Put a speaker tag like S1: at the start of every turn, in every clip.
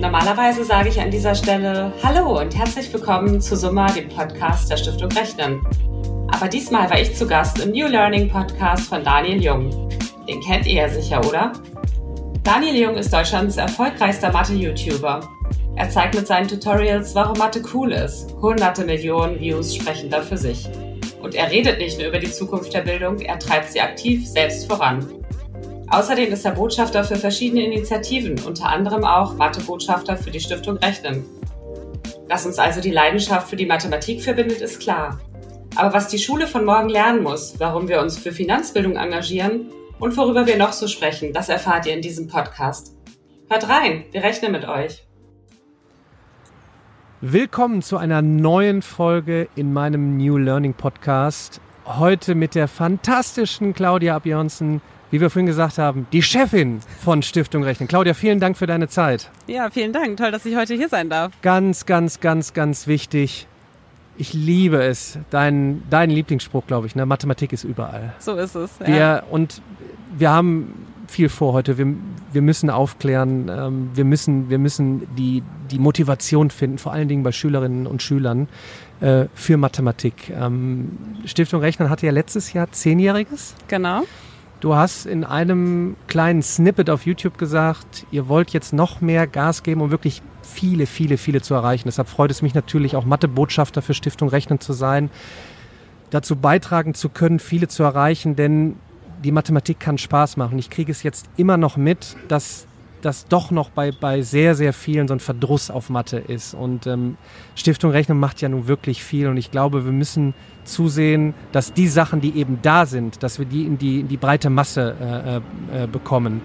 S1: Normalerweise sage ich an dieser Stelle Hallo und herzlich willkommen zu Summa, dem Podcast der Stiftung Rechnen. Aber diesmal war ich zu Gast im New Learning Podcast von Daniel Jung. Den kennt ihr ja sicher, oder? Daniel Jung ist Deutschlands erfolgreichster Mathe-YouTuber. Er zeigt mit seinen Tutorials, warum Mathe cool ist. Hunderte Millionen Views sprechen da für sich. Und er redet nicht nur über die Zukunft der Bildung, er treibt sie aktiv selbst voran. Außerdem ist er Botschafter für verschiedene Initiativen, unter anderem auch Mathe-Botschafter für die Stiftung Rechnen. Dass uns also die Leidenschaft für die Mathematik verbindet, ist klar. Aber was die Schule von morgen lernen muss, warum wir uns für Finanzbildung engagieren und worüber wir noch so sprechen, das erfahrt ihr in diesem Podcast. Hört rein, wir rechnen mit euch.
S2: Willkommen zu einer neuen Folge in meinem New Learning Podcast. Heute mit der fantastischen Claudia Abjonsen, wie wir vorhin gesagt haben, die Chefin von Stiftung Rechnen. Claudia, vielen Dank für deine Zeit.
S3: Ja, vielen Dank. Toll, dass ich heute hier sein darf.
S2: Ganz, ganz, ganz, ganz wichtig. Ich liebe es. Dein, dein Lieblingsspruch, glaube ich. Ne? Mathematik ist überall.
S3: So ist es.
S2: Ja. Wir, und wir haben viel vor heute. Wir, wir müssen aufklären, ähm, wir müssen, wir müssen die, die Motivation finden, vor allen Dingen bei Schülerinnen und Schülern äh, für Mathematik. Ähm, Stiftung Rechnen hatte ja letztes Jahr Zehnjähriges.
S3: Genau.
S2: Du hast in einem kleinen Snippet auf YouTube gesagt, ihr wollt jetzt noch mehr Gas geben, um wirklich viele, viele, viele zu erreichen. Deshalb freut es mich natürlich auch Mathebotschafter für Stiftung Rechnen zu sein, dazu beitragen zu können, viele zu erreichen, denn die Mathematik kann Spaß machen. Ich kriege es jetzt immer noch mit, dass das doch noch bei, bei sehr, sehr vielen so ein Verdruss auf Mathe ist. Und ähm, Stiftung Rechnen macht ja nun wirklich viel. Und ich glaube, wir müssen zusehen, dass die Sachen, die eben da sind, dass wir die in die, in die breite Masse äh, äh, bekommen.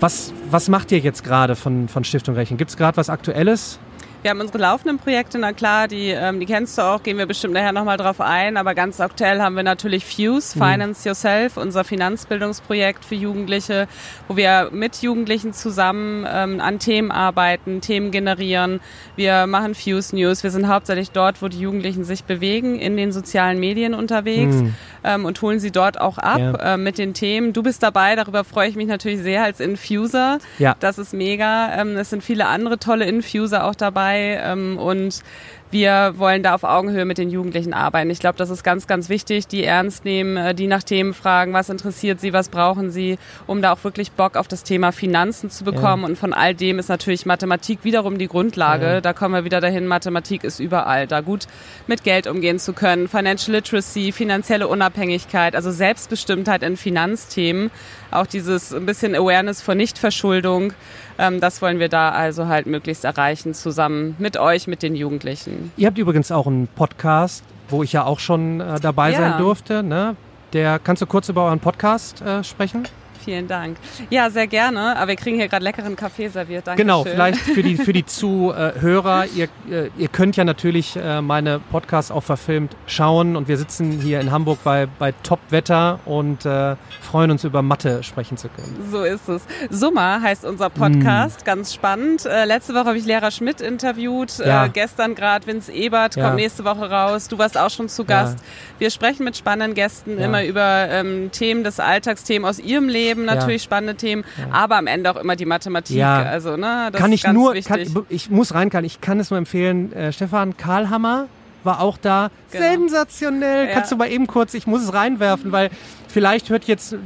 S2: Was, was macht ihr jetzt gerade von, von Stiftung Rechnen? Gibt es gerade was Aktuelles?
S3: Wir haben unsere laufenden Projekte, na klar, die, ähm, die kennst du auch, gehen wir bestimmt nachher nochmal drauf ein, aber ganz aktuell haben wir natürlich Fuse, mhm. Finance Yourself, unser Finanzbildungsprojekt für Jugendliche, wo wir mit Jugendlichen zusammen ähm, an Themen arbeiten, Themen generieren. Wir machen Fuse News, wir sind hauptsächlich dort, wo die Jugendlichen sich bewegen, in den sozialen Medien unterwegs mhm. ähm, und holen sie dort auch ab ja. äh, mit den Themen. Du bist dabei, darüber freue ich mich natürlich sehr als Infuser. Ja. Das ist mega. Ähm, es sind viele andere tolle Infuser auch dabei dabei ähm, und wir wollen da auf Augenhöhe mit den Jugendlichen arbeiten. Ich glaube, das ist ganz, ganz wichtig, die ernst nehmen, äh, die nach Themen fragen, was interessiert sie, was brauchen sie, um da auch wirklich Bock auf das Thema Finanzen zu bekommen. Ja. Und von all dem ist natürlich Mathematik wiederum die Grundlage. Ja. Da kommen wir wieder dahin, Mathematik ist überall. Da gut mit Geld umgehen zu können, Financial Literacy, finanzielle Unabhängigkeit, also Selbstbestimmtheit in Finanzthemen, auch dieses ein bisschen Awareness vor Nichtverschuldung. Ähm, das wollen wir da also halt möglichst erreichen, zusammen mit euch, mit den Jugendlichen.
S2: Ihr habt übrigens auch einen Podcast, wo ich ja auch schon äh, dabei ja. sein durfte. Ne? Der, kannst du kurz über euren Podcast äh, sprechen?
S3: Vielen Dank. Ja, sehr gerne. Aber wir kriegen hier gerade leckeren Kaffee serviert. Danke
S2: genau, vielleicht für die, für die Zuhörer. ihr, äh, ihr könnt ja natürlich äh, meine Podcasts auch verfilmt schauen. Und wir sitzen hier in Hamburg bei, bei Top-Wetter und äh, freuen uns über Mathe sprechen zu können.
S3: So ist es. Summa heißt unser Podcast. Mm. Ganz spannend. Äh, letzte Woche habe ich Lehrer Schmidt interviewt. Ja. Äh, gestern gerade Vince Ebert ja. kommt nächste Woche raus. Du warst auch schon zu Gast. Ja. Wir sprechen mit spannenden Gästen immer über ähm, Themen des Alltags, Themen aus ihrem Leben Leben natürlich ja. spannende Themen, ja. aber am Ende auch immer die Mathematik. Ja. Also, ne,
S2: das kann ich nur, kann, ich muss rein, kann, ich kann es nur empfehlen. Äh, Stefan Karlhammer war auch da. Genau. Sensationell. Kannst du mal eben kurz, ich muss es reinwerfen, weil vielleicht hört jetzt äh,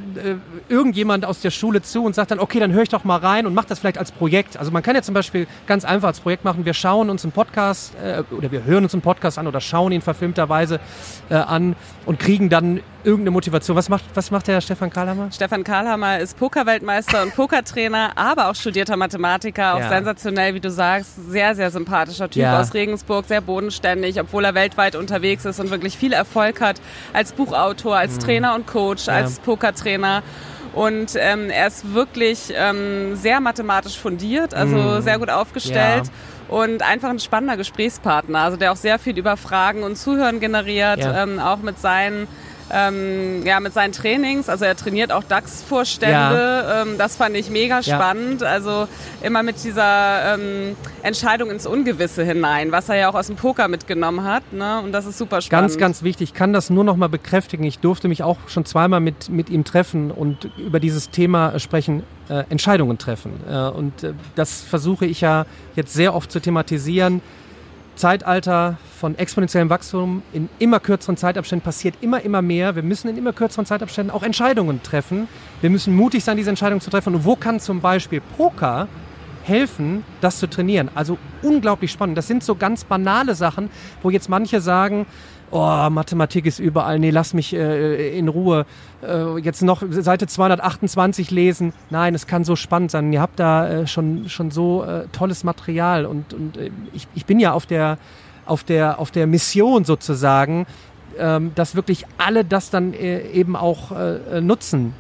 S2: irgendjemand aus der Schule zu und sagt dann, okay, dann höre ich doch mal rein und mache das vielleicht als Projekt. Also man kann ja zum Beispiel ganz einfach als Projekt machen, wir schauen uns einen Podcast äh, oder wir hören uns einen Podcast an oder schauen ihn verfilmterweise äh, an und kriegen dann irgendeine Motivation. Was macht, was macht der Stefan Karlhammer?
S3: Stefan Karlhammer ist Pokerweltmeister und Pokertrainer, aber auch studierter Mathematiker, auch ja. sensationell, wie du sagst, sehr, sehr sympathischer Typ ja. aus Regensburg, sehr bodenständig, obwohl er weltweit unterwegs ist und wirklich viel Erfolg hat als Buchautor, als mhm. Trainer und Coach, ja. als Pokertrainer. Und ähm, er ist wirklich ähm, sehr mathematisch fundiert, also mm. sehr gut aufgestellt. Ja. Und einfach ein spannender Gesprächspartner, also der auch sehr viel über Fragen und Zuhören generiert, ja. ähm, auch mit seinen ähm, ja, mit seinen Trainings. Also er trainiert auch DAX-Vorstände. Ja. Ähm, das fand ich mega spannend. Ja. Also immer mit dieser ähm, Entscheidung ins Ungewisse hinein, was er ja auch aus dem Poker mitgenommen hat. Ne? Und das ist super spannend.
S2: Ganz, ganz wichtig. Ich kann das nur noch mal bekräftigen. Ich durfte mich auch schon zweimal mit, mit ihm treffen und über dieses Thema sprechen. äh, Entscheidungen treffen. Äh, und äh, das versuche ich ja jetzt sehr oft zu thematisieren. Zeitalter von exponentiellem Wachstum in immer kürzeren Zeitabständen passiert immer, immer mehr. Wir müssen in immer kürzeren Zeitabständen auch Entscheidungen treffen. Wir müssen mutig sein, diese Entscheidungen zu treffen. Und wo kann zum Beispiel Poker helfen, das zu trainieren? Also unglaublich spannend. Das sind so ganz banale Sachen, wo jetzt manche sagen, oh, Mathematik ist überall, nee, lass mich äh, in Ruhe äh, jetzt noch Seite 228 lesen. Nein, es kann so spannend sein. Ihr habt da äh, schon, schon so äh, tolles Material und, und äh, ich, ich bin ja auf der, auf der, auf der Mission sozusagen, ähm, dass wirklich alle das dann äh, eben auch nutzen.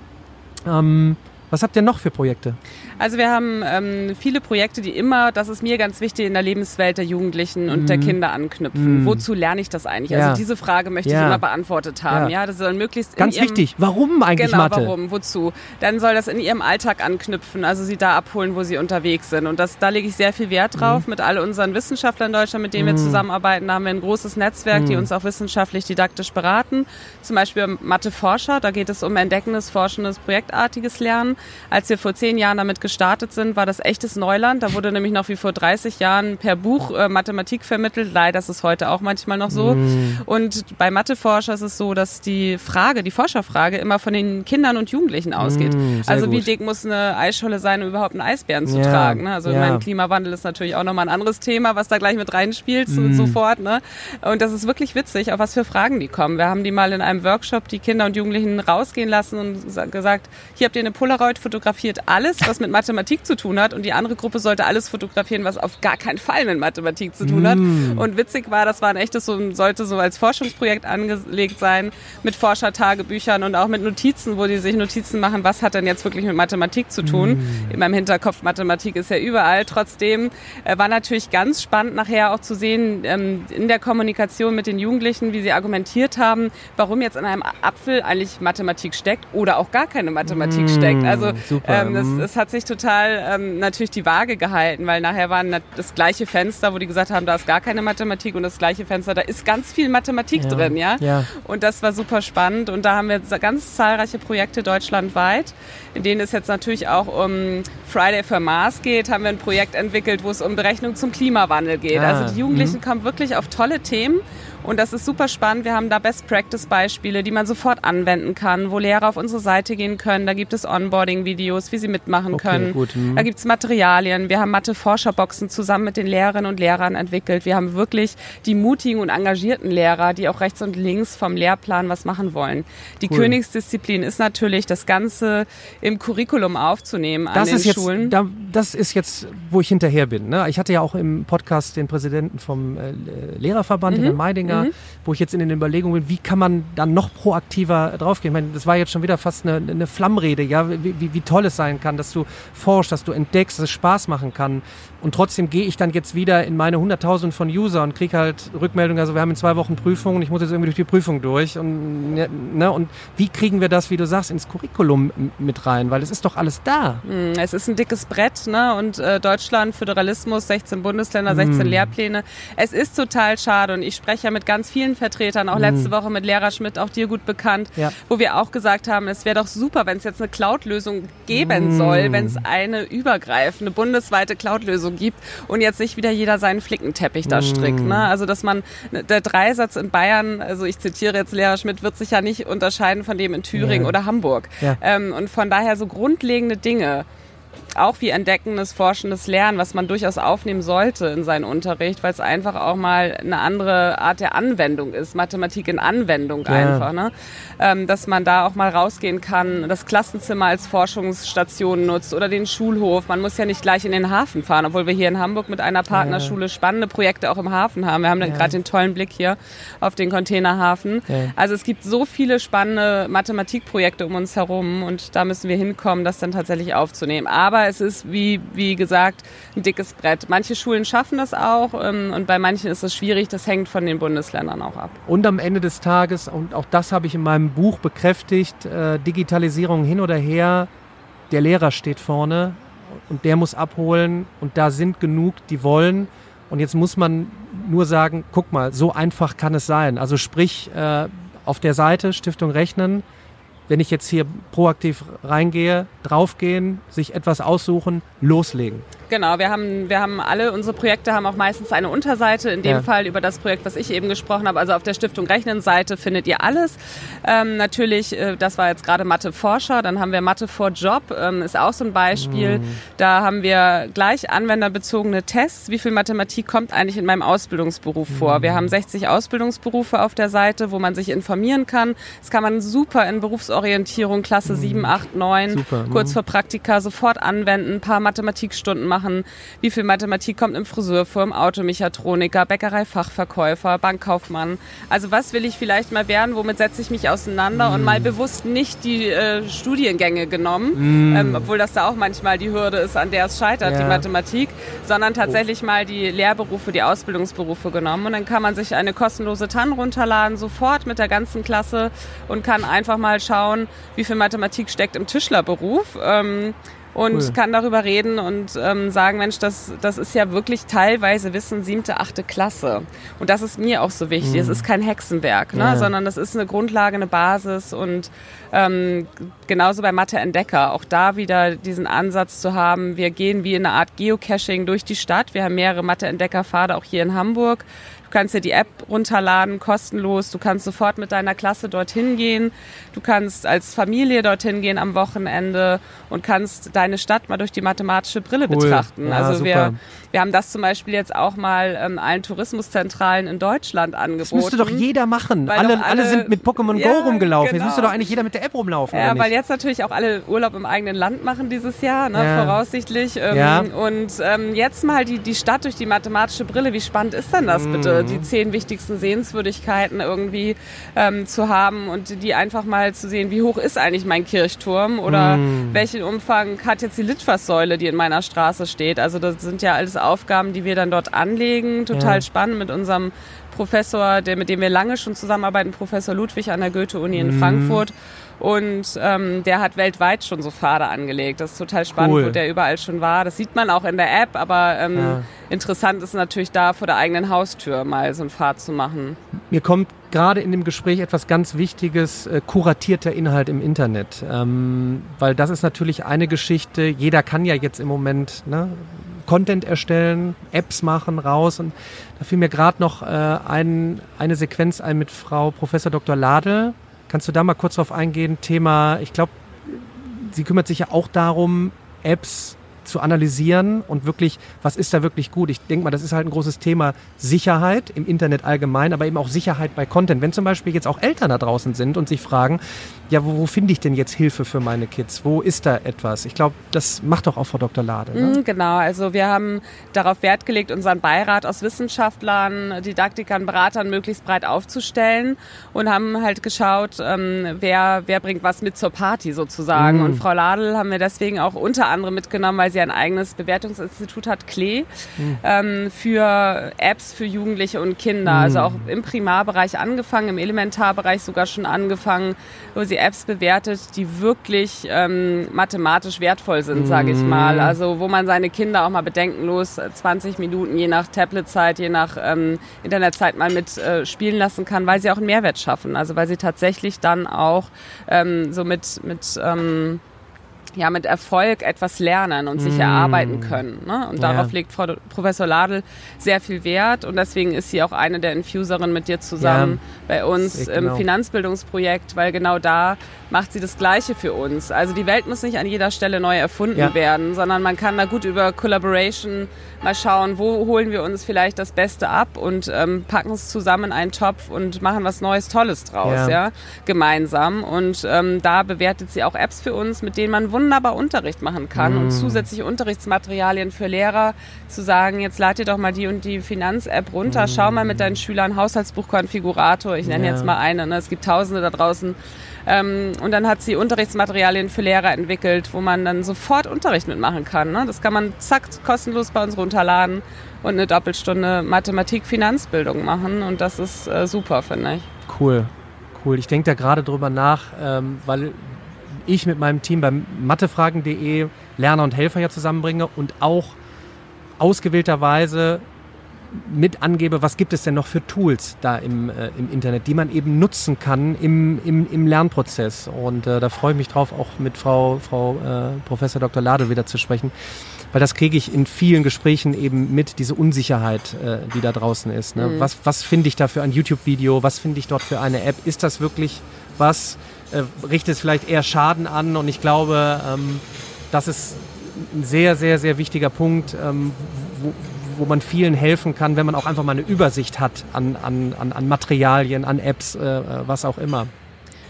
S2: Ähm, was habt ihr noch für Projekte?
S3: Also wir haben ähm, viele Projekte, die immer, das ist mir ganz wichtig, in der Lebenswelt der Jugendlichen und mm. der mhm. Kinder anknüpfen. Mm. Wozu lerne ich das eigentlich? Also ja. Also diese Frage möchte ja. ich immer beantwortet haben. Ja, ja das soll möglichst
S2: ganz
S3: ihrem,
S2: wichtig. Warum eigentlich
S3: genau,
S2: Mathe?
S3: Warum? Wozu? Dann soll das in ihrem Alltag anknüpfen, also sie da abholen, wo sie unterwegs sind. Und das, da lege ich sehr viel Wert drauf mm. mit all unseren Wissenschaftlern in Deutschland, mit denen wir mhm. zusammenarbeiten. Da haben wir ein großes Netzwerk, die mhm. uns auch wissenschaftlich didaktisch beraten. Zum Beispiel Mathe-Forscher. Da geht es um entdeckendes, forschendes, projektartiges Lernen. Als wir vor zehn Jahren damit gestartet sind, war das echtes Neuland. Da wurde nämlich noch wie vor 30 Jahren per Buch äh, Mathematik vermittelt. Leider ist es heute auch manchmal noch so. Mm. Und bei Matheforscher ist es so, dass die Frage, die Forscherfrage immer von den Kindern und Jugendlichen ausgeht. Mm, also wie dick muss eine Eisscholle sein, um überhaupt einen Eisbären zu ja, tragen? Ne? Also ja. mein Klimawandel ist natürlich auch nochmal ein anderes Thema, was da gleich mit reinspielt mm. sofort. Ne? Und das ist wirklich witzig, auf was für Fragen die kommen. Wir haben die mal in einem Workshop die Kinder und Jugendlichen rausgehen lassen und gesagt, hier habt ihr eine Polaroid fotografiert alles, was mit Mathematik zu tun hat und die andere Gruppe sollte alles fotografieren, was auf gar keinen Fall mit Mathematik zu tun hat. Mm. Und witzig war, das war ein echtes, so, sollte so als Forschungsprojekt angelegt sein, mit Forschertagebüchern und auch mit Notizen, wo die sich Notizen machen, was hat denn jetzt wirklich mit Mathematik zu tun. Mm. In meinem Hinterkopf, Mathematik ist ja überall. Trotzdem äh, war natürlich ganz spannend nachher auch zu sehen, ähm, in der Kommunikation mit den Jugendlichen, wie sie argumentiert haben, warum jetzt in einem Apfel eigentlich Mathematik steckt oder auch gar keine Mathematik mm. steckt. Also ähm, es, mhm. es, hat sich total ähm, natürlich die Waage gehalten, weil nachher war das gleiche Fenster, wo die gesagt haben, da ist gar keine Mathematik und das gleiche Fenster, da ist ganz viel Mathematik ja. drin, ja? ja. Und das war super spannend und da haben wir ganz zahlreiche Projekte deutschlandweit, in denen es jetzt natürlich auch um Friday for Mars geht, haben wir ein Projekt entwickelt, wo es um Berechnung zum Klimawandel geht. Ah. Also die Jugendlichen mhm. kommen wirklich auf tolle Themen und das ist super spannend. Wir haben da Best-Practice-Beispiele, die man sofort anwenden kann, wo Lehrer auf unsere Seite gehen können. Da gibt es Onboarding-Videos, wie sie mitmachen okay, können. Gut, hm. Da gibt es Materialien. Wir haben Mathe-Forscherboxen zusammen mit den Lehrerinnen und Lehrern entwickelt. Wir haben wirklich die mutigen und engagierten Lehrer, die auch rechts und links vom Lehrplan was machen wollen. Die cool. Königsdisziplin ist natürlich, das Ganze im Curriculum aufzunehmen
S2: das
S3: an den
S2: jetzt,
S3: Schulen.
S2: Da, das ist jetzt, wo ich hinterher bin. Ne? Ich hatte ja auch im Podcast den Präsidenten vom äh, Lehrerverband, mhm. Herrn Meidinger, Dinger, mhm. wo ich jetzt in den Überlegungen bin, wie kann man dann noch proaktiver draufgehen? Ich meine, das war jetzt schon wieder fast eine, eine Flammrede, ja, wie, wie, wie toll es sein kann, dass du forschst, dass du entdeckst, dass es Spaß machen kann. Und trotzdem gehe ich dann jetzt wieder in meine hunderttausend von User und kriege halt Rückmeldungen, also wir haben in zwei Wochen Prüfungen, ich muss jetzt irgendwie durch die Prüfung durch. Und, ne, und wie kriegen wir das, wie du sagst, ins Curriculum mit rein? Weil es ist doch alles da.
S3: Hm, es ist ein dickes Brett, ne? Und äh, Deutschland, Föderalismus, 16 Bundesländer, 16 mm. Lehrpläne. Es ist total schade und ich spreche ja mit ganz vielen Vertretern, auch mm. letzte Woche mit Lehrer Schmidt, auch dir gut bekannt, ja. wo wir auch gesagt haben, es wäre doch super, wenn es jetzt eine Cloud-Lösung geben mm. soll, wenn es eine übergreifende bundesweite Cloud-Lösung gibt und jetzt nicht wieder jeder seinen Flickenteppich da strickt. Ne? Also dass man, der Dreisatz in Bayern, also ich zitiere jetzt Lehrer Schmidt, wird sich ja nicht unterscheiden von dem in Thüringen ja. oder Hamburg. Ja. Ähm, und von daher so grundlegende Dinge auch wie entdeckendes, forschendes Lernen, was man durchaus aufnehmen sollte in seinen Unterricht, weil es einfach auch mal eine andere Art der Anwendung ist, Mathematik in Anwendung ja. einfach, ne? Ähm, dass man da auch mal rausgehen kann, das Klassenzimmer als Forschungsstation nutzt oder den Schulhof. Man muss ja nicht gleich in den Hafen fahren, obwohl wir hier in Hamburg mit einer Partnerschule spannende Projekte auch im Hafen haben. Wir haben ja. gerade den tollen Blick hier auf den Containerhafen. Ja. Also es gibt so viele spannende Mathematikprojekte um uns herum und da müssen wir hinkommen, das dann tatsächlich aufzunehmen. Aber es ist, wie, wie gesagt, ein dickes Brett. Manche Schulen schaffen das auch ähm, und bei manchen ist es schwierig. Das hängt von den Bundesländern auch ab.
S2: Und am Ende des Tages, und auch das habe ich in meinem Buch bekräftigt, äh, Digitalisierung hin oder her, der Lehrer steht vorne und der muss abholen und da sind genug, die wollen. Und jetzt muss man nur sagen, guck mal, so einfach kann es sein. Also sprich, äh, auf der Seite Stiftung Rechnen wenn ich jetzt hier proaktiv reingehe, draufgehen, sich etwas aussuchen, loslegen.
S3: Genau, wir haben, wir haben alle unsere Projekte haben auch meistens eine Unterseite, in dem ja. Fall über das Projekt, was ich eben gesprochen habe. Also auf der Stiftung Rechnen Seite findet ihr alles. Ähm, natürlich, äh, das war jetzt gerade Mathe Forscher, dann haben wir Mathe vor Job, ähm, ist auch so ein Beispiel. Mhm. Da haben wir gleich anwenderbezogene Tests. Wie viel Mathematik kommt eigentlich in meinem Ausbildungsberuf mhm. vor? Wir haben 60 Ausbildungsberufe auf der Seite, wo man sich informieren kann. Das kann man super in Berufsorientierung, Klasse mhm. 7, 8, 9, super. kurz mhm. vor Praktika sofort anwenden, ein paar Mathematikstunden machen machen, wie viel Mathematik kommt im Friseurfirm, Automechatroniker, Bäckereifachverkäufer, Bankkaufmann. Also was will ich vielleicht mal werden, womit setze ich mich auseinander mm. und mal bewusst nicht die äh, Studiengänge genommen, mm. ähm, obwohl das da auch manchmal die Hürde ist, an der es scheitert, ja. die Mathematik, sondern tatsächlich oh. mal die Lehrberufe, die Ausbildungsberufe genommen. Und dann kann man sich eine kostenlose TAN runterladen, sofort mit der ganzen Klasse und kann einfach mal schauen, wie viel Mathematik steckt im Tischlerberuf. Ähm, und cool. kann darüber reden und ähm, sagen, Mensch, das, das ist ja wirklich teilweise Wissen siebte, achte Klasse. Und das ist mir auch so wichtig. Mhm. Es ist kein Hexenwerk, ne? Ja. sondern das ist eine Grundlage, eine Basis und ähm, genauso bei Mathe Entdecker, auch da wieder diesen Ansatz zu haben, wir gehen wie in eine Art Geocaching durch die Stadt. Wir haben mehrere Mathe Entdecker Pfade auch hier in Hamburg kannst dir die App runterladen, kostenlos. Du kannst sofort mit deiner Klasse dorthin gehen. Du kannst als Familie dorthin gehen am Wochenende und kannst deine Stadt mal durch die mathematische Brille cool. betrachten. Ja, also super. wir wir haben das zum Beispiel jetzt auch mal ähm, allen Tourismuszentralen in Deutschland angeboten. Das
S2: müsste doch jeder machen. Alle, alle, alle, sind mit Pokémon ja, Go rumgelaufen. Genau. Jetzt müsste doch eigentlich jeder mit der App rumlaufen.
S3: Ja, weil jetzt natürlich auch alle Urlaub im eigenen Land machen dieses Jahr, ne, ja. voraussichtlich. Ähm, ja. Und ähm, jetzt mal die, die Stadt durch die mathematische Brille. Wie spannend ist denn das bitte? Mhm. Die zehn wichtigsten Sehenswürdigkeiten irgendwie ähm, zu haben und die einfach mal zu sehen, wie hoch ist eigentlich mein Kirchturm oder mhm. welchen Umfang hat jetzt die Litfaßsäule, die in meiner Straße steht. Also das sind ja alles Aufgaben, die wir dann dort anlegen. Total ja. spannend mit unserem Professor, der, mit dem wir lange schon zusammenarbeiten, Professor Ludwig an der Goethe-Uni in mhm. Frankfurt. Und ähm, der hat weltweit schon so Pfade angelegt. Das ist total spannend, cool. wo der überall schon war. Das sieht man auch in der App, aber ähm, ja. interessant ist natürlich da vor der eigenen Haustür mal so einen Pfad zu machen.
S2: Mir kommt gerade in dem Gespräch etwas ganz Wichtiges, äh, kuratierter Inhalt im Internet. Ähm, weil das ist natürlich eine Geschichte, jeder kann ja jetzt im Moment ne, Content erstellen, Apps machen, raus. Und da fiel mir gerade noch äh, ein, eine Sequenz ein mit Frau Professor Dr. Ladel. Kannst du da mal kurz drauf eingehen? Thema, ich glaube, sie kümmert sich ja auch darum, Apps zu analysieren und wirklich, was ist da wirklich gut? Ich denke mal, das ist halt ein großes Thema Sicherheit im Internet allgemein, aber eben auch Sicherheit bei Content. Wenn zum Beispiel jetzt auch Eltern da draußen sind und sich fragen, ja, wo, wo finde ich denn jetzt Hilfe für meine Kids? Wo ist da etwas? Ich glaube, das macht doch auch Frau Dr. Lade. Ne?
S3: Mm, genau, also wir haben darauf Wert gelegt, unseren Beirat aus Wissenschaftlern, Didaktikern, Beratern möglichst breit aufzustellen und haben halt geschaut, ähm, wer, wer bringt was mit zur Party sozusagen. Mhm. Und Frau Ladel haben wir deswegen auch unter anderem mitgenommen, weil sie ein eigenes Bewertungsinstitut hat, Klee, mhm. ähm, für Apps für Jugendliche und Kinder. Also mhm. Also auch im Primarbereich angefangen, im Elementarbereich sogar schon angefangen, wo sie Apps bewertet, die wirklich ähm, mathematisch wertvoll sind, sage ich mal. Mhm. Also wo man seine Kinder auch mal bedenkenlos 20 Minuten je nach Tabletzeit, je nach ähm, Internetzeit mal mit äh, spielen lassen kann, weil sie auch einen Mehrwert schaffen. Also weil sie tatsächlich dann auch ähm, so mit, mit ähm, ja, mit Erfolg etwas lernen und sich mm. erarbeiten können. Ne? Und darauf ja. legt Frau Professor Ladel sehr viel Wert und deswegen ist sie auch eine der Infuserinnen mit dir zusammen ja, bei uns im genau. Finanzbildungsprojekt, weil genau da macht sie das Gleiche für uns. Also die Welt muss nicht an jeder Stelle neu erfunden ja. werden, sondern man kann da gut über Collaboration mal schauen, wo holen wir uns vielleicht das Beste ab und ähm, packen es zusammen in einen Topf und machen was Neues, Tolles draus, ja, ja gemeinsam. Und ähm, da bewertet sie auch Apps für uns, mit denen man wunderbar Unterricht machen kann mm. und zusätzliche Unterrichtsmaterialien für Lehrer zu sagen, jetzt lad dir doch mal die und die Finanz-App runter, mm. schau mal mit deinen Schülern Haushaltsbuchkonfigurator, ich nenne ja. jetzt mal eine, ne? es gibt tausende da draußen, ähm, und dann hat sie Unterrichtsmaterialien für Lehrer entwickelt, wo man dann sofort Unterricht mitmachen kann. Ne? Das kann man zack kostenlos bei uns runterladen und eine Doppelstunde Mathematik-Finanzbildung machen. Und das ist äh, super, finde ich.
S2: Cool, cool. Ich denke da gerade drüber nach, ähm, weil ich mit meinem Team beim mathefragen.de Lerner und Helfer ja zusammenbringe und auch ausgewählterweise mit angebe, was gibt es denn noch für Tools da im, äh, im Internet, die man eben nutzen kann im, im, im Lernprozess. Und äh, da freue ich mich drauf, auch mit Frau, Frau äh, Professor Dr. Lade wieder zu sprechen, weil das kriege ich in vielen Gesprächen eben mit, diese Unsicherheit, äh, die da draußen ist. Ne? Mhm. Was, was finde ich da für ein YouTube-Video? Was finde ich dort für eine App? Ist das wirklich was? Äh, richtet es vielleicht eher Schaden an? Und ich glaube, ähm, das ist ein sehr, sehr, sehr wichtiger Punkt, ähm, wo, wo man vielen helfen kann, wenn man auch einfach mal eine Übersicht hat an, an, an Materialien, an Apps, äh, äh, was auch immer.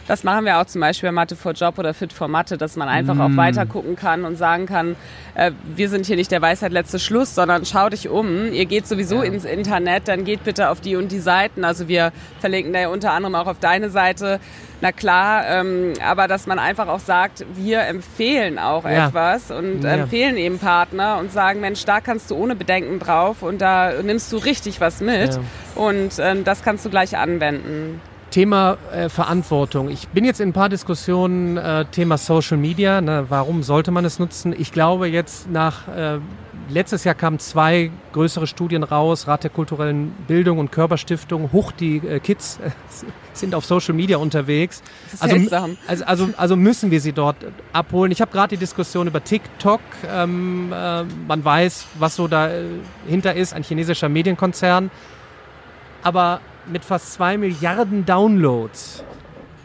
S3: Das machen wir auch zum Beispiel bei Mathe for Job oder Fit for Mathe, dass man einfach mm. auch weiter gucken kann und sagen kann, äh, wir sind hier nicht der Weisheit letzte Schluss, sondern schau dich um. Ihr geht sowieso ja. ins Internet, dann geht bitte auf die und die Seiten. Also wir verlinken da ja unter anderem auch auf deine Seite. Na klar, ähm, aber dass man einfach auch sagt, wir empfehlen auch ja. etwas und ja. empfehlen eben Partner und sagen, Mensch, da kannst du ohne Bedenken drauf und da nimmst du richtig was mit und ähm, das kannst du gleich anwenden.
S2: Thema äh, Verantwortung. Ich bin jetzt in ein paar Diskussionen, äh, Thema Social Media. Ne, warum sollte man es nutzen? Ich glaube jetzt nach, äh, letztes Jahr kamen zwei größere Studien raus, Rat der kulturellen Bildung und Körperstiftung. Hoch, die äh, Kids äh, sind auf Social Media unterwegs. Also, also, also, also, müssen wir sie dort abholen. Ich habe gerade die Diskussion über TikTok. Ähm, äh, man weiß, was so dahinter ist, ein chinesischer Medienkonzern. Aber mit fast zwei Milliarden Downloads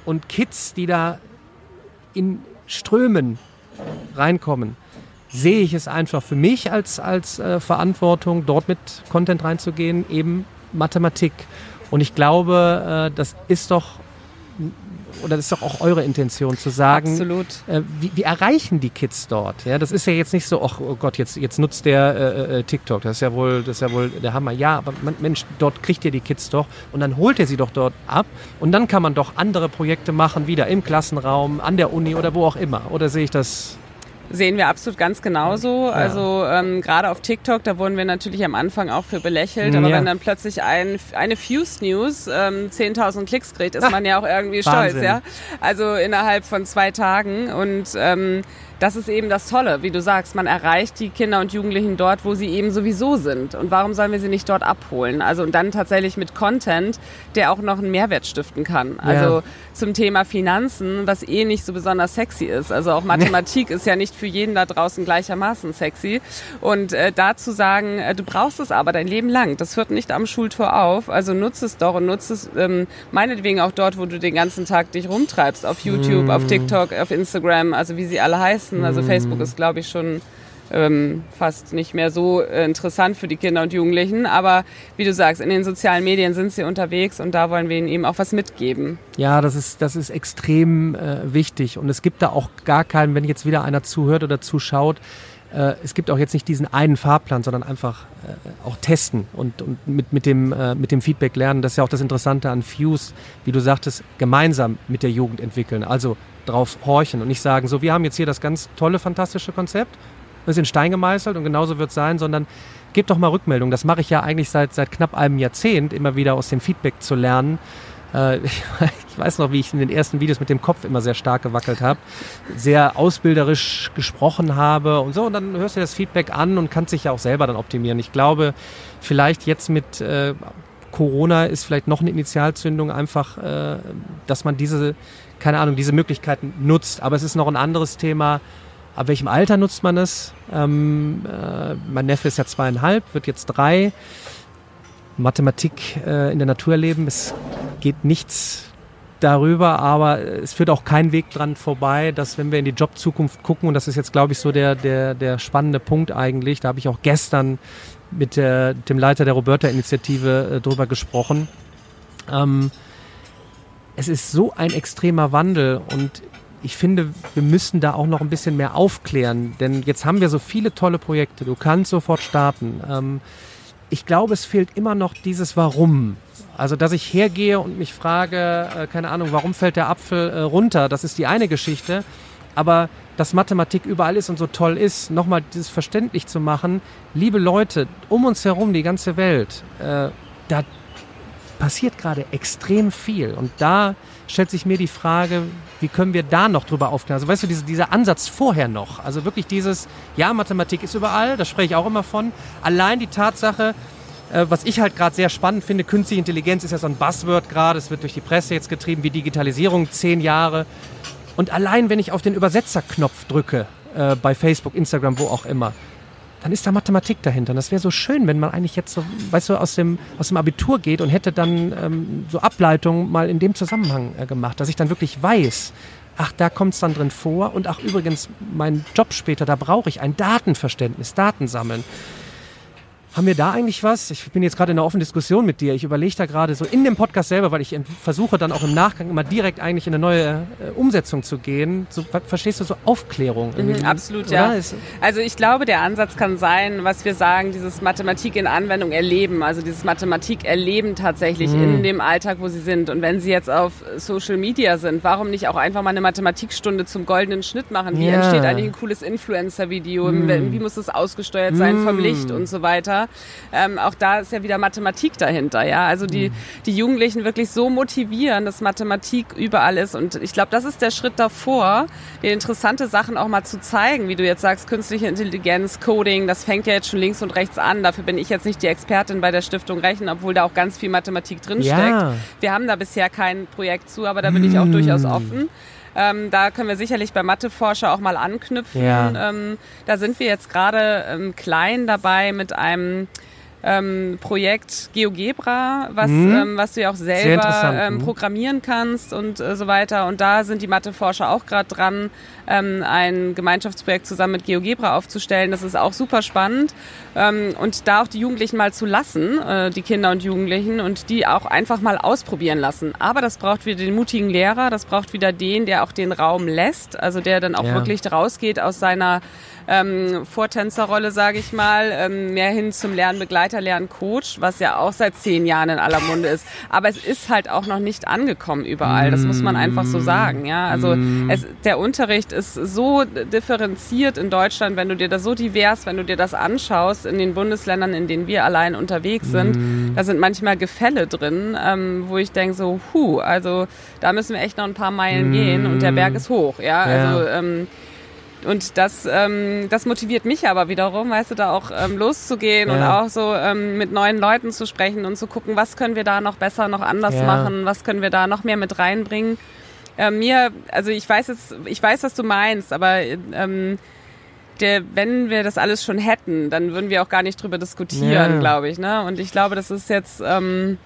S2: und Kids, die da in Strömen reinkommen, sehe ich es einfach für mich als, als äh, Verantwortung, dort mit Content reinzugehen, eben Mathematik. Und ich glaube, äh, das ist doch oder das ist doch auch eure Intention zu sagen,
S3: Absolut.
S2: Äh, wie, wie, erreichen die Kids dort? Ja, das ist ja jetzt nicht so, ach oh Gott, jetzt, jetzt nutzt der äh, äh, TikTok, das ist ja wohl, das ist ja wohl der Hammer. Ja, aber man, Mensch, dort kriegt ihr die Kids doch und dann holt ihr sie doch dort ab und dann kann man doch andere Projekte machen, wieder im Klassenraum, an der Uni oder wo auch immer. Oder sehe ich das
S3: Sehen wir absolut ganz genauso. Ja. Also ähm, gerade auf TikTok, da wurden wir natürlich am Anfang auch für belächelt, aber ja. wenn dann plötzlich ein, eine Fuse News ähm, 10.000 Klicks kriegt, ist man ja auch irgendwie stolz, ja. Also innerhalb von zwei Tagen und ähm, das ist eben das Tolle, wie du sagst, man erreicht die Kinder und Jugendlichen dort, wo sie eben sowieso sind. Und warum sollen wir sie nicht dort abholen? Also und dann tatsächlich mit Content, der auch noch einen Mehrwert stiften kann. Also ja. zum Thema Finanzen, was eh nicht so besonders sexy ist. Also auch Mathematik ist ja nicht für jeden da draußen gleichermaßen sexy. Und äh, dazu sagen, äh, du brauchst es aber dein Leben lang. Das hört nicht am Schultor auf. Also nutze es doch und nutze es ähm, meinetwegen auch dort, wo du den ganzen Tag dich rumtreibst. Auf YouTube, mm. auf TikTok, auf Instagram, also wie sie alle heißen. Also mhm. Facebook ist, glaube ich, schon ähm, fast nicht mehr so äh, interessant für die Kinder und Jugendlichen. Aber wie du sagst, in den sozialen Medien sind sie unterwegs und da wollen wir ihnen eben auch was mitgeben.
S2: Ja, das ist, das ist extrem äh, wichtig. Und es gibt da auch gar keinen, wenn jetzt wieder einer zuhört oder zuschaut, äh, es gibt auch jetzt nicht diesen einen Fahrplan, sondern einfach äh, auch testen und, und mit, mit, dem, mit dem Feedback lernen. Das ist ja auch das Interessante an Fuse, wie du sagtest, gemeinsam mit der Jugend entwickeln. Also drauf horchen und nicht sagen, so, wir haben jetzt hier das ganz tolle, fantastische Konzept, ist in Stein gemeißelt und genauso wird es sein, sondern gebt doch mal Rückmeldung. Das mache ich ja eigentlich seit, seit knapp einem Jahrzehnt, immer wieder aus dem Feedback zu lernen. Äh, ich weiß noch, wie ich in den ersten Videos mit dem Kopf immer sehr stark gewackelt habe, sehr ausbilderisch gesprochen habe und so. Und dann hörst du das Feedback an und kannst dich ja auch selber dann optimieren. Ich glaube, vielleicht jetzt mit äh, Corona ist vielleicht noch eine Initialzündung, einfach, äh, dass man diese keine Ahnung, diese Möglichkeiten nutzt. Aber es ist noch ein anderes Thema. Ab welchem Alter nutzt man es? Ähm, äh, mein Neffe ist ja zweieinhalb, wird jetzt drei. Mathematik äh, in der Natur erleben, es geht nichts darüber, aber es führt auch kein Weg dran vorbei, dass wenn wir in die Jobzukunft gucken, und das ist jetzt, glaube ich, so der, der, der spannende Punkt eigentlich, da habe ich auch gestern mit der, dem Leiter der Roberta-Initiative äh, drüber gesprochen. Ähm, es ist so ein extremer Wandel und ich finde, wir müssen da auch noch ein bisschen mehr aufklären, denn jetzt haben wir so viele tolle Projekte. Du kannst sofort starten. Ähm, ich glaube, es fehlt immer noch dieses Warum. Also, dass ich hergehe und mich frage, äh, keine Ahnung, warum fällt der Apfel äh, runter? Das ist die eine Geschichte. Aber dass Mathematik überall ist und so toll ist, nochmal dieses verständlich zu machen. Liebe Leute, um uns herum, die ganze Welt, äh, da passiert gerade extrem viel. Und da stellt sich mir die Frage, wie können wir da noch drüber aufklären? Also weißt du, diese, dieser Ansatz vorher noch, also wirklich dieses, ja, Mathematik ist überall, da spreche ich auch immer von. Allein die Tatsache, Äh, was ich halt gerade sehr spannend finde, künstliche Intelligenz ist ja so ein Buzzword gerade, es wird durch die Presse jetzt getrieben, wie Digitalisierung, zehn Jahre. Und allein wenn ich auf den Übersetzerknopf drücke, äh, bei Facebook, Instagram, wo auch immer, dann ist da Mathematik dahinter. Und das wäre so schön, wenn man eigentlich jetzt so, weißt du, aus dem, aus dem Abitur geht und hätte dann ähm, so Ableitungen mal in dem Zusammenhang äh, gemacht, dass ich dann wirklich weiß, ach, da kommt es dann drin vor. Und ach, übrigens, mein Job später, da brauche ich ein Datenverständnis, Daten sammeln. Haben wir da eigentlich was? Ich bin jetzt gerade in einer offenen Diskussion mit dir. Ich überlege da gerade so in dem Podcast selber, weil ich versuche dann auch im Nachgang immer direkt eigentlich in eine neue äh, Umsetzung zu gehen. So, verstehst du so Aufklärung?
S3: Mhm, absolut, ja. Also ich glaube, der Ansatz kann sein, was wir sagen, dieses Mathematik in Anwendung erleben, also dieses Mathematik erleben tatsächlich mhm. in dem Alltag, wo sie sind. Und wenn sie jetzt auf Social Media sind, warum nicht auch einfach mal eine Mathematikstunde zum goldenen Schnitt machen? Wie ja. entsteht eigentlich ein cooles Influencer-Video? Mhm. Wie muss es ausgesteuert sein vom mhm. Licht und so weiter? Ähm, auch da ist ja wieder Mathematik dahinter, ja. Also die, mhm. die Jugendlichen wirklich so motivieren, dass Mathematik überall ist. Und ich glaube, das ist der Schritt davor, dir interessante Sachen auch mal zu zeigen, wie du jetzt sagst, künstliche Intelligenz, Coding, das fängt ja jetzt schon links und rechts an. Dafür bin ich jetzt nicht die Expertin bei der Stiftung Rechen, obwohl da auch ganz viel Mathematik drinsteckt. Ja. Wir haben da bisher kein Projekt zu, aber da bin ich auch durchaus mhm. offen. Ähm, da können wir sicherlich bei Matheforscher auch mal anknüpfen. Ja. Ähm, da sind wir jetzt gerade ähm, klein dabei mit einem ähm, Projekt GeoGebra, was, mhm. ähm, was du ja auch selber ähm, mhm. programmieren kannst und äh, so weiter. Und da sind die Matheforscher auch gerade dran, ähm, ein Gemeinschaftsprojekt zusammen mit GeoGebra aufzustellen. Das ist auch super spannend. Ähm, und da auch die Jugendlichen mal zu lassen, äh, die Kinder und Jugendlichen, und die auch einfach mal ausprobieren lassen. Aber das braucht wieder den mutigen Lehrer, das braucht wieder den, der auch den Raum lässt, also der dann auch ja. wirklich rausgeht aus seiner ähm, Vortänzerrolle, sage ich mal, ähm, mehr hin zum Lernbegleiter, Lerncoach, was ja auch seit zehn Jahren in aller Munde ist. Aber es ist halt auch noch nicht angekommen überall. Das muss man einfach so sagen. Ja, also mm. es, der Unterricht ist so differenziert in Deutschland, wenn du dir das so divers, wenn du dir das anschaust in den Bundesländern, in denen wir allein unterwegs sind, mm. da sind manchmal Gefälle drin, ähm, wo ich denke so, hu, also da müssen wir echt noch ein paar Meilen mm. gehen und der Berg ist hoch. Ja, ja. also ähm, und das, ähm, das motiviert mich aber wiederum, weißt du, da auch ähm, loszugehen ja. und auch so ähm, mit neuen Leuten zu sprechen und zu gucken, was können wir da noch besser, noch anders ja. machen, was können wir da noch mehr mit reinbringen. Äh, mir, also ich weiß jetzt, ich weiß, was du meinst, aber ähm, der, wenn wir das alles schon hätten, dann würden wir auch gar nicht drüber diskutieren, ja. glaube ich. Ne? Und ich glaube, das ist jetzt ähm,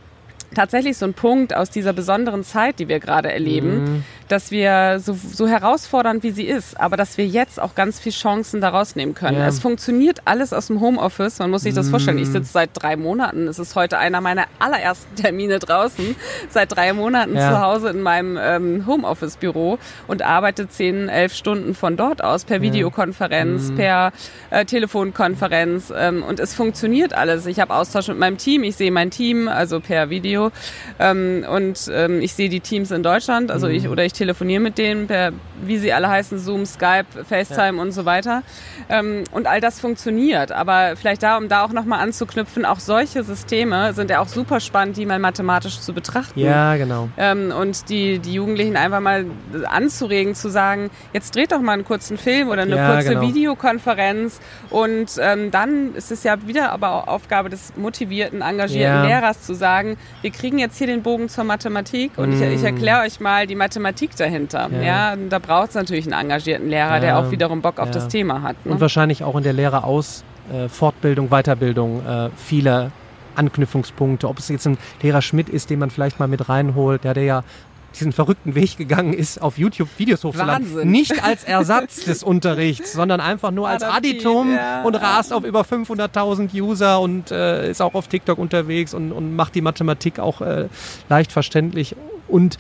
S3: tatsächlich so ein Punkt aus dieser besonderen Zeit, die wir gerade erleben, mhm dass wir so, so herausfordernd wie sie ist, aber dass wir jetzt auch ganz viele Chancen daraus nehmen können. Ja. Es funktioniert alles aus dem Homeoffice. Man muss sich das vorstellen. Ich sitze seit drei Monaten. Es ist heute einer meiner allerersten Termine draußen. Seit drei Monaten ja. zu Hause in meinem ähm, Homeoffice-Büro und arbeite zehn, elf Stunden von dort aus per Videokonferenz, mhm. per äh, Telefonkonferenz. Ähm, und es funktioniert alles. Ich habe Austausch mit meinem Team. Ich sehe mein Team, also per Video. Ähm, und ähm, ich sehe die Teams in Deutschland. Also ich oder ich telefoniere mit denen per, wie sie alle heißen, Zoom, Skype, FaceTime ja. und so weiter. Ähm, und all das funktioniert. Aber vielleicht da, um da auch nochmal anzuknüpfen, auch solche Systeme sind ja auch super spannend, die mal mathematisch zu betrachten.
S2: Ja, genau.
S3: Ähm, und die, die Jugendlichen einfach mal anzuregen, zu sagen, jetzt dreht doch mal einen kurzen Film oder eine ja, kurze genau. Videokonferenz. Und ähm, dann ist es ja wieder aber auch Aufgabe des motivierten, engagierten ja. Lehrers zu sagen, wir kriegen jetzt hier den Bogen zur Mathematik und mm. ich, ich erkläre euch mal die Mathematik Politik dahinter. Ja, ja da braucht es natürlich einen engagierten Lehrer, ja. der auch wiederum Bock auf ja. das Thema hat.
S2: Ne? Und wahrscheinlich auch in der Lehre aus äh, Fortbildung, Weiterbildung äh, viele Anknüpfungspunkte. Ob es jetzt ein Lehrer Schmidt ist, den man vielleicht mal mit reinholt, der, der ja diesen verrückten Weg gegangen ist, auf YouTube Videos hochzuladen. Nicht als Ersatz des Unterrichts, sondern einfach nur als Additum ja. und rast auf über 500.000 User und äh, ist auch auf TikTok unterwegs und, und macht die Mathematik auch äh, leicht verständlich. Und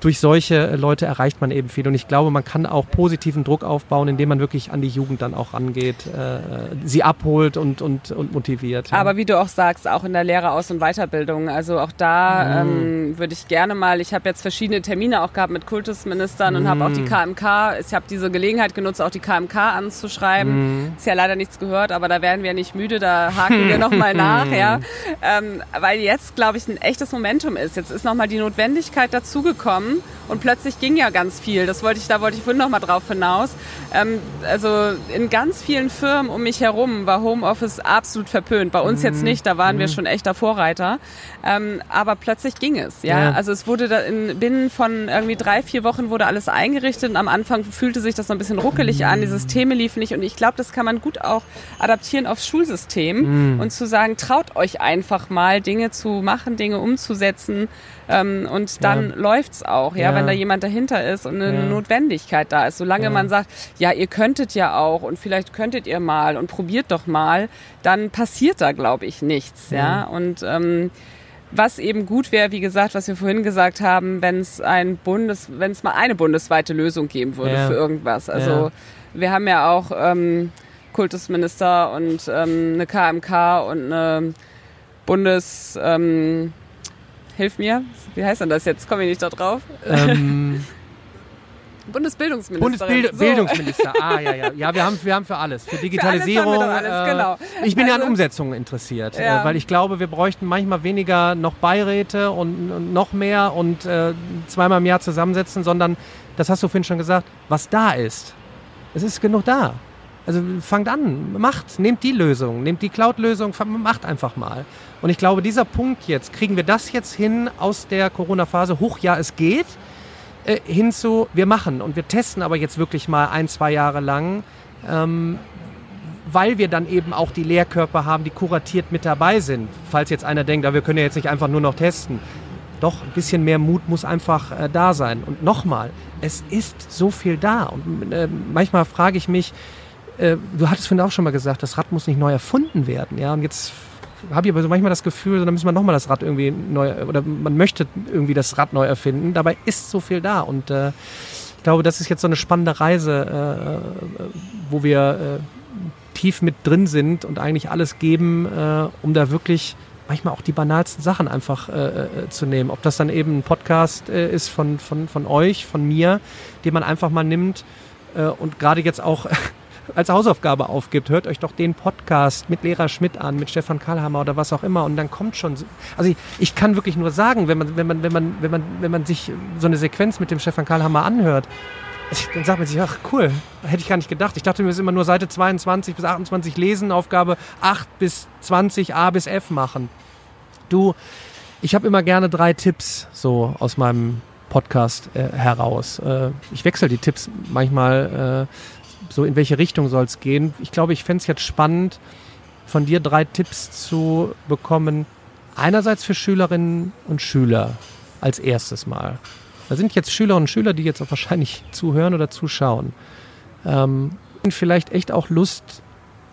S2: durch solche Leute erreicht man eben viel. Und ich glaube, man kann auch positiven Druck aufbauen, indem man wirklich an die Jugend dann auch rangeht, äh, sie abholt und, und, und motiviert.
S3: Ja. Aber wie du auch sagst, auch in der Lehre Aus- und Weiterbildung. Also auch da mm. ähm, würde ich gerne mal, ich habe jetzt verschiedene Termine auch gehabt mit Kultusministern und mm. habe auch die KMK, ich habe diese Gelegenheit genutzt, auch die KMK anzuschreiben. Mm. Ist ja leider nichts gehört, aber da werden wir nicht müde, da haken wir nochmal nach, ja. Ähm, weil jetzt, glaube ich, ein echtes Momentum ist. Jetzt ist nochmal die Notwendigkeit dazugekommen, zusammen und plötzlich ging ja ganz viel. Das wollte ich, da wollte ich vorhin noch mal drauf hinaus. Ähm, also in ganz vielen Firmen um mich herum war Homeoffice absolut verpönt. Bei uns mhm. jetzt nicht, da waren mhm. wir schon echter Vorreiter. Ähm, aber plötzlich ging es, ja? ja. Also es wurde da in, binnen von irgendwie drei, vier Wochen wurde alles eingerichtet und am Anfang fühlte sich das noch ein bisschen ruckelig mhm. an, die Systeme liefen nicht und ich glaube, das kann man gut auch adaptieren aufs Schulsystem mhm. und zu sagen, traut euch einfach mal Dinge zu machen, Dinge umzusetzen ähm, und dann ja. es auch, ja, ja, wenn da jemand dahinter ist und eine ja. Notwendigkeit da ist. Solange man sagt, ja, ihr könntet ja auch und vielleicht könntet ihr mal und probiert doch mal, dann passiert da, glaube ich, nichts, ja. Und ähm, was eben gut wäre, wie gesagt, was wir vorhin gesagt haben, wenn es ein Bundes, wenn es mal eine bundesweite Lösung geben würde ja. für irgendwas. Also ja. wir haben ja auch ähm, Kultusminister und ähm, eine KMK und eine Bundes ähm, hilf mir, wie heißt denn das jetzt? Komme ich nicht da drauf. Ähm, Bundesbildungsminister.
S2: Bundesbildungsminister, so. ah ja, ja. Ja, wir haben, wir haben für alles. Für Digitalisierung. Für alles alles, genau. Äh, ich bin also, ja an also- Umsetzungen interessiert, äh, ja. äh, weil ich glaube, wir bräuchten manchmal weniger noch Beiräte und, und noch mehr und äh, zweimal im Jahr zusammensetzen, sondern, das hast du vorhin schon gesagt, was da ist. Es ist genug da. Also fangt an, macht, nehmt die Lösung, nehmt die Cloud-Lösung, macht einfach mal. Und ich glaube, dieser Punkt jetzt, kriegen wir das jetzt hin aus der Corona-Phase, hoch ja, es geht, äh, hin zu, wir machen und wir testen aber jetzt wirklich mal ein, zwei Jahre lang, ähm, weil wir dann eben auch die Lehrkörper haben, die kuratiert mit dabei sind. Falls jetzt einer denkt, ah, wir können ja jetzt nicht einfach nur noch testen. Doch, ein bisschen mehr Mut muss einfach äh, da sein. Und nochmal, es ist so viel da. Und äh, manchmal frage ich mich, äh, du hattest vorhin auch schon mal gesagt, das Rad muss nicht neu erfunden werden. Ja, und jetzt habe ich aber so manchmal das Gefühl, da müssen wir nochmal das Rad irgendwie neu, oder man möchte irgendwie das Rad neu erfinden. Dabei ist so viel da und äh, ich glaube, das ist jetzt so eine spannende Reise, äh, äh wo wir äh, tief mit drin sind und eigentlich alles geben, äh, um da wirklich manchmal auch die banalsten Sachen einfach äh, äh, zu nehmen. Ob das dann eben ein Podcast äh, ist von, von, von euch, von mir, den man einfach mal nimmt äh, und gerade jetzt auch als Hausaufgabe aufgibt, hört euch doch den Podcast mit Lehrer Schmidt an, mit Stefan Karlhammer oder was auch immer und dann kommt schon, also ich, ich kann wirklich nur sagen, wenn man, wenn man, wenn man, wenn man, wenn man sich so eine Sequenz mit dem Stefan Karlhammer anhört, dann sagt man sich, ach cool, hätte ich gar nicht gedacht. Ich dachte mir, es ist immer nur Seite 22 bis 28 lesen, Aufgabe 8 bis 20 A bis F machen. Du, ich habe immer gerne drei Tipps so aus meinem Podcast äh, heraus. Äh, ich wechsle die Tipps manchmal äh, so in welche Richtung soll es gehen. Ich glaube, ich fände es jetzt spannend, von dir drei Tipps zu bekommen. Einerseits für Schülerinnen und Schüler als erstes Mal. Da sind jetzt Schülerinnen und Schüler, die jetzt auch wahrscheinlich zuhören oder zuschauen. Ähm, vielleicht echt auch Lust,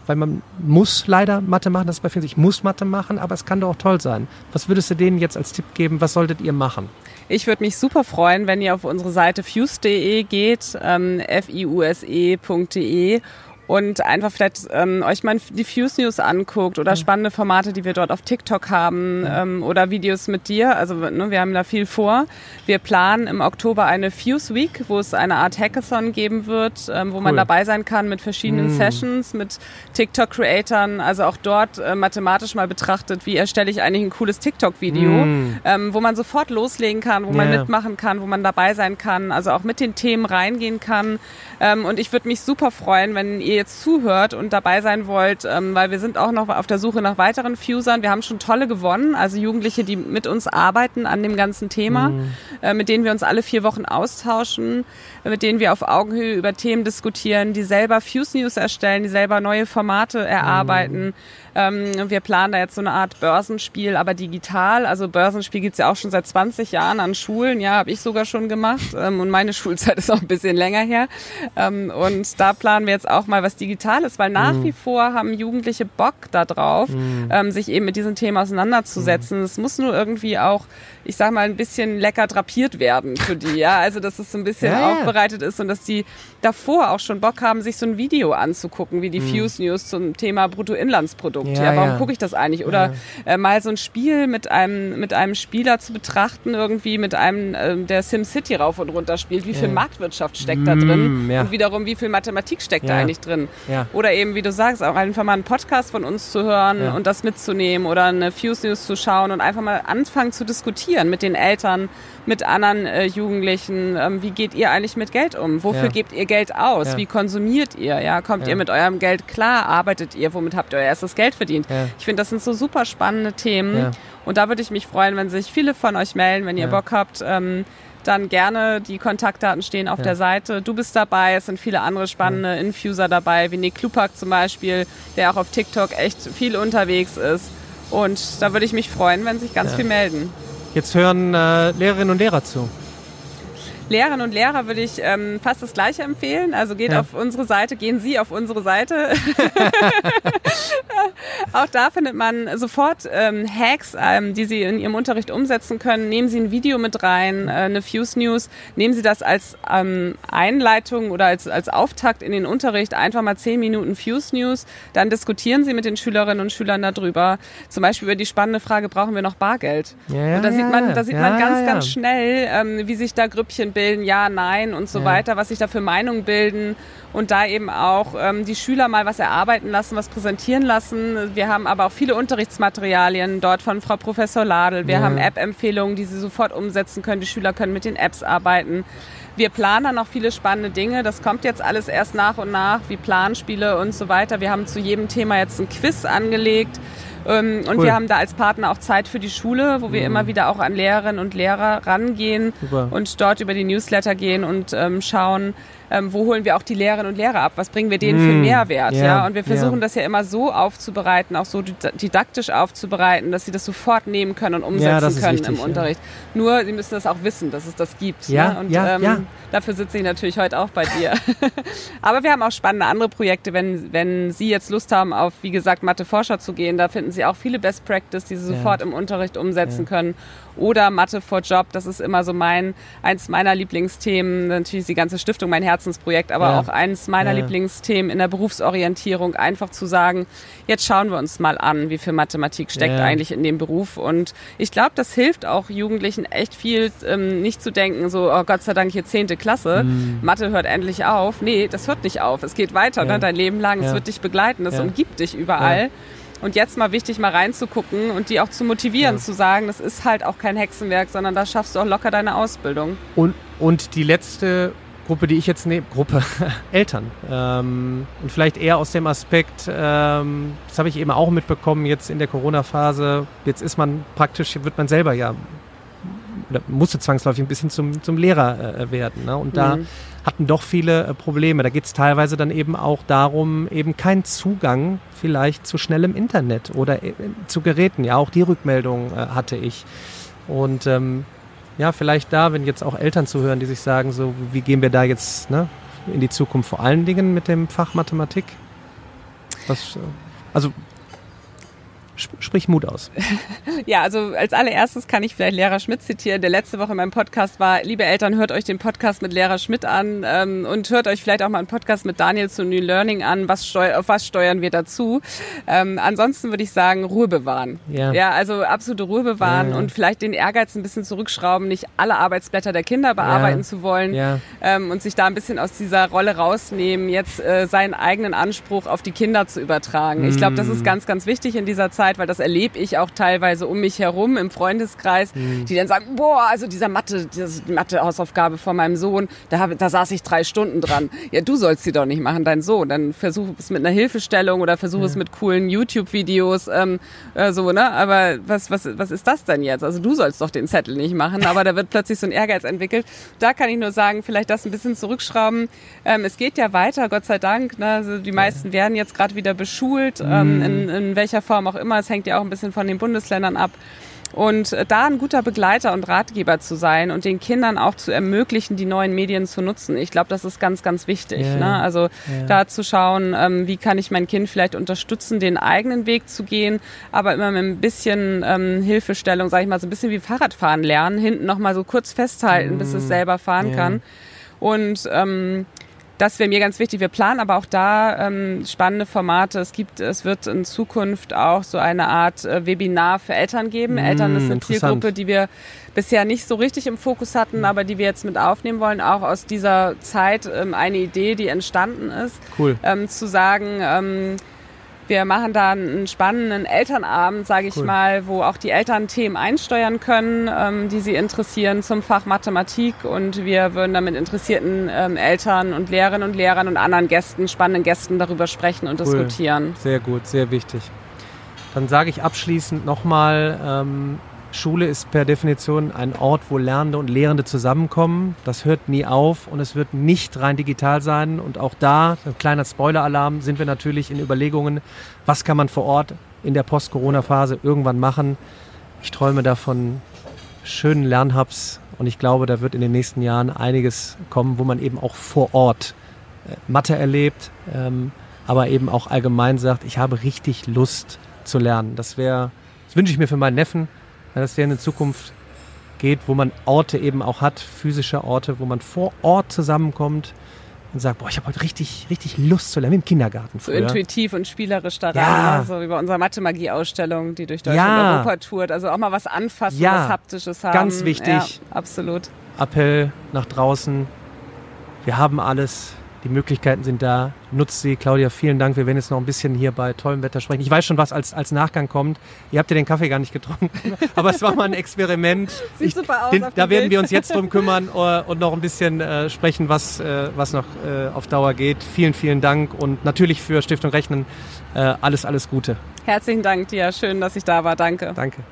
S2: weil man muss leider Mathe machen, das ist bei vielen, ich muss Mathe machen, aber es kann doch auch toll sein. Was würdest du denen jetzt als Tipp geben? Was solltet ihr machen?
S3: Ich würde mich super freuen, wenn ihr auf unsere Seite fuse.de geht, ähm, fiuse.de und einfach vielleicht ähm, euch mal die Fuse News anguckt oder spannende Formate, die wir dort auf TikTok haben ähm, oder Videos mit dir. Also ne, wir haben da viel vor. Wir planen im Oktober eine Fuse Week, wo es eine Art Hackathon geben wird, ähm, wo cool. man dabei sein kann mit verschiedenen mm. Sessions, mit TikTok-Creatern. Also auch dort äh, mathematisch mal betrachtet, wie erstelle ich eigentlich ein cooles TikTok-Video, mm. ähm, wo man sofort loslegen kann, wo yeah. man mitmachen kann, wo man dabei sein kann, also auch mit den Themen reingehen kann. Ähm, und ich würde mich super freuen, wenn ihr jetzt zuhört und dabei sein wollt, ähm, weil wir sind auch noch auf der Suche nach weiteren Fusern. Wir haben schon tolle gewonnen, also Jugendliche, die mit uns arbeiten an dem ganzen Thema, mhm. äh, mit denen wir uns alle vier Wochen austauschen, mit denen wir auf Augenhöhe über Themen diskutieren, die selber Fuse News erstellen, die selber neue Formate erarbeiten. Mhm ähm, wir planen da jetzt so eine Art Börsenspiel, aber digital. Also Börsenspiel gibt's ja auch schon seit 20 Jahren an Schulen. Ja, habe ich sogar schon gemacht. Ähm, und meine Schulzeit ist auch ein bisschen länger her. Ähm, und da planen wir jetzt auch mal was Digitales, weil nach mhm. wie vor haben Jugendliche Bock darauf, mhm. ähm, sich eben mit diesem Thema auseinanderzusetzen. Es mhm. muss nur irgendwie auch, ich sag mal, ein bisschen lecker drapiert werden für die. Ja, also dass es so ein bisschen ja, aufbereitet ist und dass die davor auch schon Bock haben, sich so ein Video anzugucken, wie die mhm. Fuse News zum Thema Bruttoinlandsprodukt Produkt. Ja, ja warum ja. gucke ich das eigentlich? Oder äh, mal so ein Spiel mit einem, mit einem Spieler zu betrachten, irgendwie mit einem, äh, der SimCity rauf und runter spielt. Wie viel Marktwirtschaft steckt da drin? Mm, und wiederum, wie viel Mathematik steckt da eigentlich drin?
S2: Ja.
S3: Oder eben, wie du sagst, auch einfach mal einen Podcast von uns zu hören
S2: Ja.
S3: und das mitzunehmen oder eine Fuse News zu schauen und einfach mal anfangen zu diskutieren mit den Eltern, mit anderen äh, Jugendlichen. Ähm, wie geht ihr eigentlich mit Geld um? Wofür
S2: Ja.
S3: gebt ihr Geld aus?
S2: Ja.
S3: Wie konsumiert ihr? Ja, kommt
S2: Ja.
S3: ihr mit eurem Geld klar? Arbeitet ihr? Womit habt ihr euer erstes Geld verdient? Ich finde, das sind so super spannende Themen. Und da würde ich mich freuen, wenn sich viele von euch melden, wenn ihr. Bock habt. Ähm, dann gerne, die Kontaktdaten stehen auf
S2: Ja.
S3: der Seite. Du bist dabei, es sind viele andere spannende Infuser dabei, wie Nick Klupak zum Beispiel, der auch auf TikTok echt viel unterwegs ist. Und da würde ich mich freuen, wenn sich ganz
S2: Ja.
S3: viel melden.
S2: Jetzt hören äh, Lehrerinnen und Lehrer zu.
S3: Lehrerinnen und Lehrer würde ich ähm, fast das Gleiche empfehlen. Also geht
S2: Ja.
S3: auf unsere Seite, gehen Sie auf unsere Seite. Auch da findet man sofort ähm, Hacks, ähm, die Sie in Ihrem Unterricht umsetzen können. Nehmen Sie ein Video mit rein, äh, eine Fuse News. Nehmen Sie das als ähm, Einleitung oder als, als Auftakt in den Unterricht. Einfach mal zehn Minuten Fuse News. Dann diskutieren Sie mit den Schülerinnen und Schülern darüber. Zum Beispiel über die spannende Frage, brauchen wir noch Bargeld?
S2: Ja,
S3: und da sieht
S2: ja,
S3: man, da sieht man ganz, ganz schnell, ähm, wie sich da Grüppchen bilden, ja, nein und so
S2: Ja.
S3: weiter, was sich da für Meinungen bilden und da eben auch ähm, die Schüler mal was erarbeiten lassen, was präsentieren lassen. Wir haben aber auch viele Unterrichtsmaterialien dort von Frau Professor Ladel. Wir
S2: Ja.
S3: haben App-Empfehlungen, die sie sofort umsetzen können. Die Schüler können mit den Apps arbeiten. Wir planen noch viele spannende Dinge. Das kommt jetzt alles erst nach und nach, wie Planspiele und so weiter. Wir haben zu jedem Thema jetzt ein Quiz angelegt. Ähm, Und
S2: Cool.
S3: wir haben da als Partner auch Zeit für die Schule, wo wir immer wieder auch an Lehrerinnen und Lehrer rangehen
S2: Super.
S3: und dort über die Newsletter gehen und ähm, schauen, ähm, wo holen wir auch die Lehrerinnen und Lehrer ab, was bringen wir denen für
S2: Mm,
S3: Mehrwert. Ja,
S2: ja,
S3: Und wir versuchen
S2: ja.
S3: das ja immer so aufzubereiten, auch so did- didaktisch aufzubereiten, dass sie das sofort nehmen können und
S2: Ja,
S3: umsetzen
S2: ist
S3: können
S2: wichtig,
S3: im
S2: ja.
S3: Unterricht. Nur, sie müssen das auch wissen, dass es das gibt.
S2: Ja,
S3: ne? Und
S2: ja,
S3: ähm,
S2: ja.
S3: dafür sitze ich natürlich heute auch bei dir. Aber wir haben auch spannende andere Projekte, wenn, wenn Sie jetzt Lust haben, auf, wie gesagt, Mathe-Forscher zu gehen, da finden Sie auch viele Best Practice, die Sie
S2: Ja.
S3: sofort im Unterricht umsetzen können. Oder Mathe for Job, das ist immer so mein, eins meiner Lieblingsthemen. Natürlich die ganze Stiftung mein Herzensprojekt, aber
S2: Ja.
S3: auch eins meiner
S2: Ja.
S3: Lieblingsthemen in der Berufsorientierung, einfach zu sagen, jetzt schauen wir uns mal an, wie viel Mathematik steckt
S2: Ja.
S3: eigentlich in dem Beruf. Und ich glaube, das hilft auch Jugendlichen echt viel, ähm, nicht zu denken, so, oh Gott sei Dank hier zehnte Klasse, Mathe hört endlich auf. Nee, das hört nicht auf. Es geht weiter, ne, dein Leben lang. Es wird dich begleiten, es umgibt dich überall. Und jetzt mal wichtig, mal reinzugucken und die auch zu motivieren,
S2: Ja.
S3: zu sagen, das ist halt auch kein Hexenwerk, sondern da schaffst du auch locker deine Ausbildung.
S2: Und, und die letzte Gruppe, die ich jetzt nehme, Gruppe Eltern. Ähm, und vielleicht eher aus dem Aspekt, ähm, das habe ich eben auch mitbekommen jetzt in der Corona-Phase. Jetzt ist man praktisch, wird man selber ja, oder musste zwangsläufig ein bisschen zum, zum Lehrer äh, werden. Ne? Und da
S3: Mhm.
S2: Hatten doch viele äh, Probleme. Da geht es teilweise dann eben auch darum, eben keinen Zugang vielleicht zu schnellem Internet oder äh, zu Geräten. Ja, auch die Rückmeldung äh, hatte ich. Und ähm, ja, vielleicht da, wenn jetzt auch Eltern zuhören, die sich sagen, so, wie gehen wir da jetzt ne, in die Zukunft, vor allen Dingen mit dem Fach Mathematik? Was, also, sprich Mut aus.
S3: Ja, also als allererstes kann ich vielleicht Lehrer Schmidt zitieren, der letzte Woche in meinem Podcast war, liebe Eltern, hört euch den Podcast mit Lehrer Schmidt an ähm, und hört euch vielleicht auch mal einen Podcast mit Daniel zu New Learning an, was steu auf was steuern wir dazu. Ähm, ansonsten würde ich sagen, Ruhe bewahren.
S2: Ja.
S3: ja also absolute Ruhe bewahren
S2: Ja, ja.
S3: und vielleicht den Ehrgeiz ein bisschen zurückschrauben, nicht alle Arbeitsblätter der Kinder bearbeiten zu wollen ähm, und sich da ein bisschen aus dieser Rolle rausnehmen, jetzt äh, seinen eigenen Anspruch auf die Kinder zu übertragen. Ich glaube, das ist ganz, ganz wichtig in dieser Zeit, weil das erlebe ich auch teilweise um mich herum im Freundeskreis, die dann sagen, boah, also dieser Mathe, diese Mathe-Hausaufgabe von meinem Sohn, da, hab, da saß ich drei Stunden dran. Ja, du sollst sie doch nicht machen, dein Sohn. Dann versuch es mit einer Hilfestellung oder versuch es mit coolen YouTube-Videos, ähm, äh, so, ne? Aber was, was, was ist das denn jetzt? Also du sollst doch den Zettel nicht machen, aber da wird plötzlich so ein Ehrgeiz entwickelt. Da kann ich nur sagen, vielleicht das ein bisschen zurückschrauben. Ähm, es geht ja weiter, Gott sei Dank. Ne? Also die meisten werden jetzt gerade wieder beschult, ähm, in, in welcher Form auch immer. Es hängt ja auch ein bisschen von den Bundesländern ab. Und äh, da ein guter Begleiter und Ratgeber zu sein und den Kindern auch zu ermöglichen, die neuen Medien zu nutzen. Ich glaube, das ist ganz, ganz wichtig.
S2: Ja.
S3: Ne? Also
S2: Ja.
S3: da zu schauen, ähm, wie kann ich mein Kind vielleicht unterstützen, den eigenen Weg zu gehen, aber immer mit ein bisschen ähm, Hilfestellung, sage ich mal, so ein bisschen wie Fahrradfahren lernen, hinten nochmal so kurz festhalten, bis es selber fahren
S2: Ja.
S3: kann. Und ähm, das wäre mir ganz wichtig. Wir planen aber auch da ähm, spannende Formate. Es gibt, es wird in Zukunft auch so eine Art äh, Webinar für Eltern geben. Mm, Eltern ist eine Zielgruppe, die wir bisher nicht so richtig im Fokus hatten, aber die wir jetzt mit aufnehmen wollen. Auch aus dieser Zeit ähm, eine Idee, die entstanden ist.
S2: Cool.
S3: Ähm, zu sagen, ähm, wir machen da einen spannenden Elternabend, sage ich cool. mal, wo auch die Eltern Themen einsteuern können, ähm, die sie interessieren zum Fach Mathematik. Und wir würden da mit interessierten ähm, Eltern und Lehrerinnen und Lehrern und anderen Gästen, spannenden Gästen darüber sprechen und cool. diskutieren.
S2: Sehr gut, sehr wichtig. Dann sage ich abschließend nochmal, ähm, Schule ist per Definition ein Ort, wo Lernende und Lehrende zusammenkommen. Das hört nie auf und es wird nicht rein digital sein. Und auch da, ein kleiner Spoiler-Alarm, sind wir natürlich in Überlegungen, was kann man vor Ort in der Post-Corona-Phase irgendwann machen. Ich träume davon schönen Lernhubs und ich glaube, da wird in den nächsten Jahren einiges kommen, wo man eben auch vor Ort äh, Mathe erlebt, ähm, aber eben auch allgemein sagt, ich habe richtig Lust zu lernen. Das wäre, das wünsche ich mir für meinen Neffen dass der in Zukunft geht, wo man Orte eben auch hat, physische Orte, wo man vor Ort zusammenkommt und sagt, boah, ich habe heute richtig, richtig Lust zu lernen, im Kindergarten
S3: früher. So intuitiv und spielerisch daran, ja. Ne? so wie bei unserer Mathe-Magie-Ausstellung, die durch Deutschland ja. und Europa tourt. Also auch mal was anfassen, ja. was Haptisches haben.
S2: Ganz wichtig. Ja,
S3: absolut.
S2: Appell nach draußen. Wir haben alles. Die Möglichkeiten sind da. Nutzt sie. Claudia, vielen Dank. Wir werden jetzt noch ein bisschen hier bei tollem Wetter sprechen. Ich weiß schon, was als, als Nachgang kommt. Ihr habt ja den Kaffee gar nicht getrunken. Aber es war mal ein Experiment.
S3: Sieht ich, super aus.
S2: Den, da werden wir uns jetzt drum kümmern uh, und noch ein bisschen uh, sprechen, was, uh, was noch auf Dauer geht. Vielen, vielen Dank und natürlich für Stiftung Rechnen alles, alles Gute.
S3: Herzlichen Dank dir. Schön, dass ich da war. Danke.
S2: Danke.